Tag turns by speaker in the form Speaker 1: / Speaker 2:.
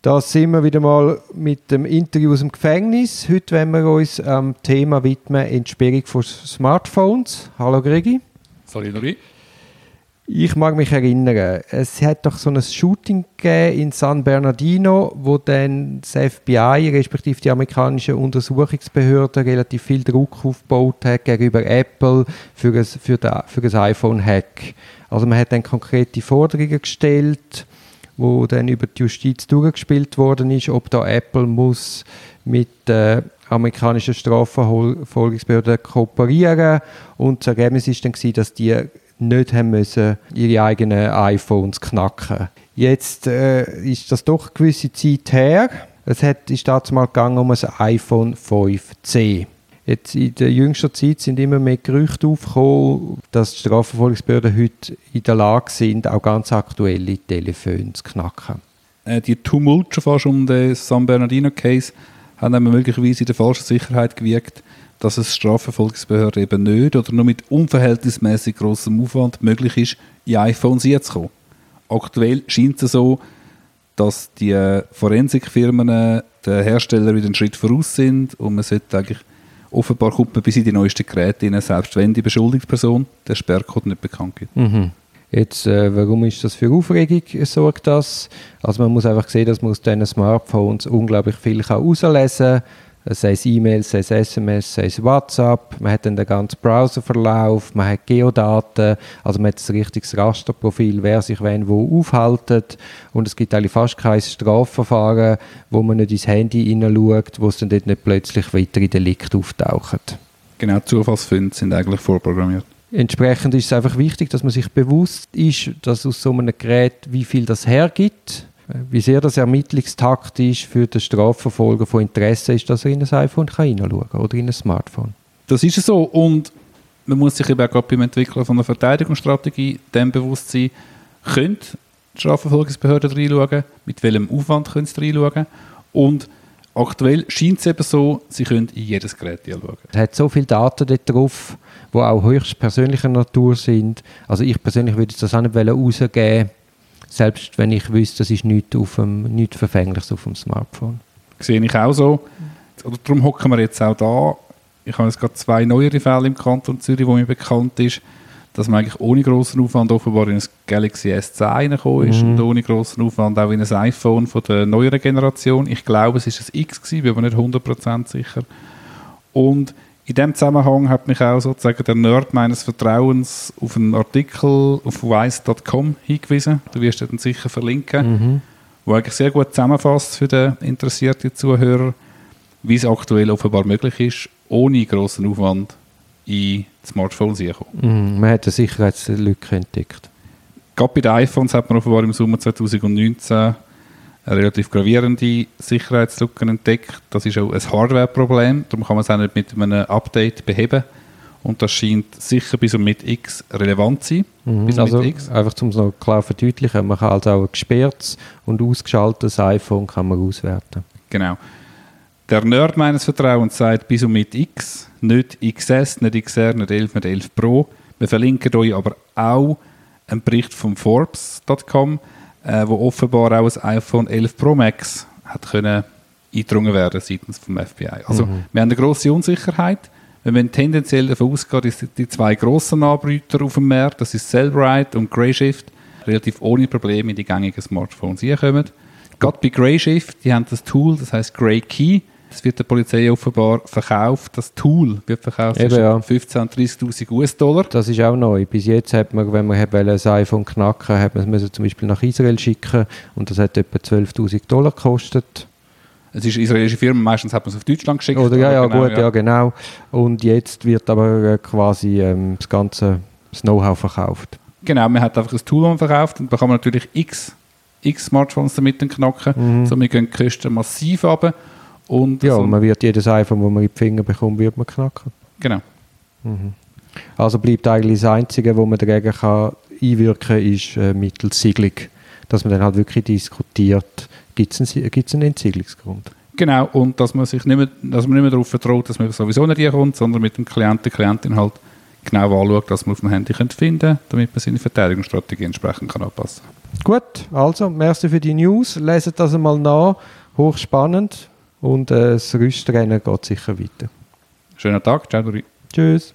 Speaker 1: Da sind wir wieder mal mit dem Interview aus dem Gefängnis. Heute wollen wir uns am Thema widmen, Entsperrung von Smartphones. Hallo Gregi.
Speaker 2: Salut Nuri.
Speaker 1: Ich mag mich erinnern, es hat doch so ein Shooting gegeben in San Bernardino, wo dann das FBI, respektive die amerikanische Untersuchungsbehörde, relativ viel Druck aufgebaut hat gegenüber Apple für ein, für ein iPhone-Hack. Also man hat dann konkrete Forderungen gestellt, wo dann über die Justiz durchgespielt worden ist, ob da Apple muss mit der amerikanischen Strafverfolgungsbehörde kooperieren und das Ergebnis ist dann gewesen, dass die nicht haben müssen, ihre eigenen iPhones knacken. Jetzt äh, ist das doch eine gewisse Zeit her. Es hat, ist dazu mal gegangen um ein iPhone 5C. Jetzt in der jüngsten Zeit sind immer mehr Gerüchte aufgekommen, dass die Strafverfolgungsbehörden heute in der Lage sind, auch ganz aktuelle Telefone zu knacken.
Speaker 2: Äh, die Tumult schon fast um den San Bernardino Case haben möglicherweise in der falschen Sicherheit gewirkt dass es Strafverfolgungsbehörden eben nicht oder nur mit unverhältnismäßig großem Aufwand möglich ist, in iPhones kommen. Aktuell scheint es so, dass die Forensikfirmen äh, den Hersteller wieder einen Schritt voraus sind und man sollte eigentlich offenbar kommt man bis in die neuesten Geräte rein, selbst wenn die beschuldigte Person der Sperrcode nicht bekannt gibt.
Speaker 1: Mhm. Jetzt, äh, warum ist das für Aufregung sorgt das? Also man muss einfach sehen, dass man aus diesen Smartphones unglaublich viel herauslesen kann sei es E-Mails, sei es SMS, sei es WhatsApp. Man hat dann den ganzen Browserverlauf, man hat Geodaten, also man hat ein richtiges Rasterprofil, wer sich wenn wo aufhaltet. Und es gibt eigentlich fast kein Strafverfahren, wo man nicht ins Handy hineinschaut, wo es dann dort nicht plötzlich weitere Delikte auftauchen.
Speaker 2: Genau, Zufallsfunde sind eigentlich vorprogrammiert.
Speaker 1: Entsprechend ist es einfach wichtig, dass man sich bewusst ist, dass aus so einem Gerät wie viel das hergibt wie sehr das ermittlungstaktisch für den Strafverfolger von Interesse ist, dass er in ein iPhone hineinschauen kann oder in ein Smartphone.
Speaker 2: Das ist so und man muss sich eben auch beim Entwickeln von einer Verteidigungsstrategie dem bewusst sein, können die Strafverfolgungsbehörden reinschauen, mit welchem Aufwand können sie reinschauen und aktuell scheint es eben so, sie können in jedes Gerät reinschauen.
Speaker 1: Es hat so viele Daten dort drauf, die auch höchst persönlicher Natur sind. Also ich persönlich würde das auch nicht rausgeben selbst wenn ich wüsste, das ist nichts, auf dem, nichts Verfängliches auf dem Smartphone.
Speaker 2: Sehe ich auch so. Oder darum hocken wir jetzt auch da. Ich habe jetzt gerade zwei neuere Fälle im Kanton Zürich, wo mir bekannt ist, dass man eigentlich ohne großen Aufwand offenbar in ein Galaxy S10 reingekommen ist mhm. und ohne großen Aufwand auch in ein iPhone von der neueren Generation. Ich glaube, es ist ein X gewesen, bin aber nicht 100% sicher. Und in dem Zusammenhang hat mich auch sozusagen der Nerd meines Vertrauens auf einen Artikel auf wise.com hingewiesen. Du wirst den sicher verlinken, mhm. wo eigentlich sehr gut zusammenfasst für den interessierten Zuhörer, wie es aktuell offenbar möglich ist, ohne großen Aufwand in Smartphones zu kommen.
Speaker 1: Mhm, man hat eine Sicherheitslücke entdeckt.
Speaker 2: Gerade bei den iPhones hat man offenbar im Sommer 2019 relativ gravierende Sicherheitslücken entdeckt. Das ist auch ein Hardware-Problem, darum kann man es auch nicht mit einem Update beheben. Und das scheint sicher bis und mit X relevant zu sein.
Speaker 1: Mhm, also einfach um es noch klar zu verdeutlichen, man kann also auch ein gesperrtes und ausgeschaltetes iPhone kann man auswerten.
Speaker 2: Genau. Der Nerd meines Vertrauens sagt bis und mit X, nicht XS, nicht XR, nicht 11, nicht 11 Pro. Wir verlinken euch aber auch einen Bericht von Forbes.com, äh, wo offenbar auch ein iPhone 11 Pro Max hat können eingedrungen werden seitens vom FBI. Also mhm. wir haben eine grosse Unsicherheit. Wir müssen tendenziell davon ausgehen, dass die zwei grossen Anbieter auf dem Markt, das ist Cellbrite und Grayshift, relativ ohne Probleme in die gängigen Smartphones reinkommen. Gerade bei Grayshift, die haben das Tool, das heißt Gray Key. Das wird der Polizei offenbar verkauft. Das Tool wird verkauft
Speaker 1: Eben, ja.
Speaker 2: 15.000 und 30.000 US-Dollar.
Speaker 1: Das ist auch neu. Bis jetzt hat man, wenn man ein iPhone knacken hat man es zum Beispiel nach Israel schicken und das hat etwa 12.000 Dollar gekostet.
Speaker 2: Es ist eine israelische Firma, meistens hat man es auf Deutschland geschickt.
Speaker 1: Oder, ja, ja, genau, gut, ja. ja. genau. Und jetzt wird aber äh, quasi ähm, das ganze Know-how verkauft.
Speaker 2: Genau, man hat einfach ein Tool verkauft und da kann man natürlich x, x Smartphones damit knacken. Mhm. Somit gehen die Kosten massiv runter. Und
Speaker 1: ja, so man wird jedes iPhone, das man in die Finger bekommt, wird man knacken.
Speaker 2: Genau.
Speaker 1: Mhm. Also bleibt eigentlich das Einzige, wo man dagegen kann einwirken kann, ist äh, mittels Siegelung. Dass man dann halt wirklich diskutiert, gibt es einen, gibt's einen Entsiegelungsgrund?
Speaker 2: Genau, und dass man sich nicht mehr, dass man nicht mehr darauf vertraut, dass man sowieso nicht reinkommt, sondern mit dem Klienten, Klientin halt genau anschaut, dass man auf dem Handy finden kann, damit man seine Verteidigungsstrategie entsprechend kann anpassen kann.
Speaker 1: Gut, also, merci für die News. Leset das einmal nach. Hochspannend. Und äh, das Rüstrennen geht sicher weiter.
Speaker 2: Schönen Tag, ciao. Dori.
Speaker 1: Tschüss.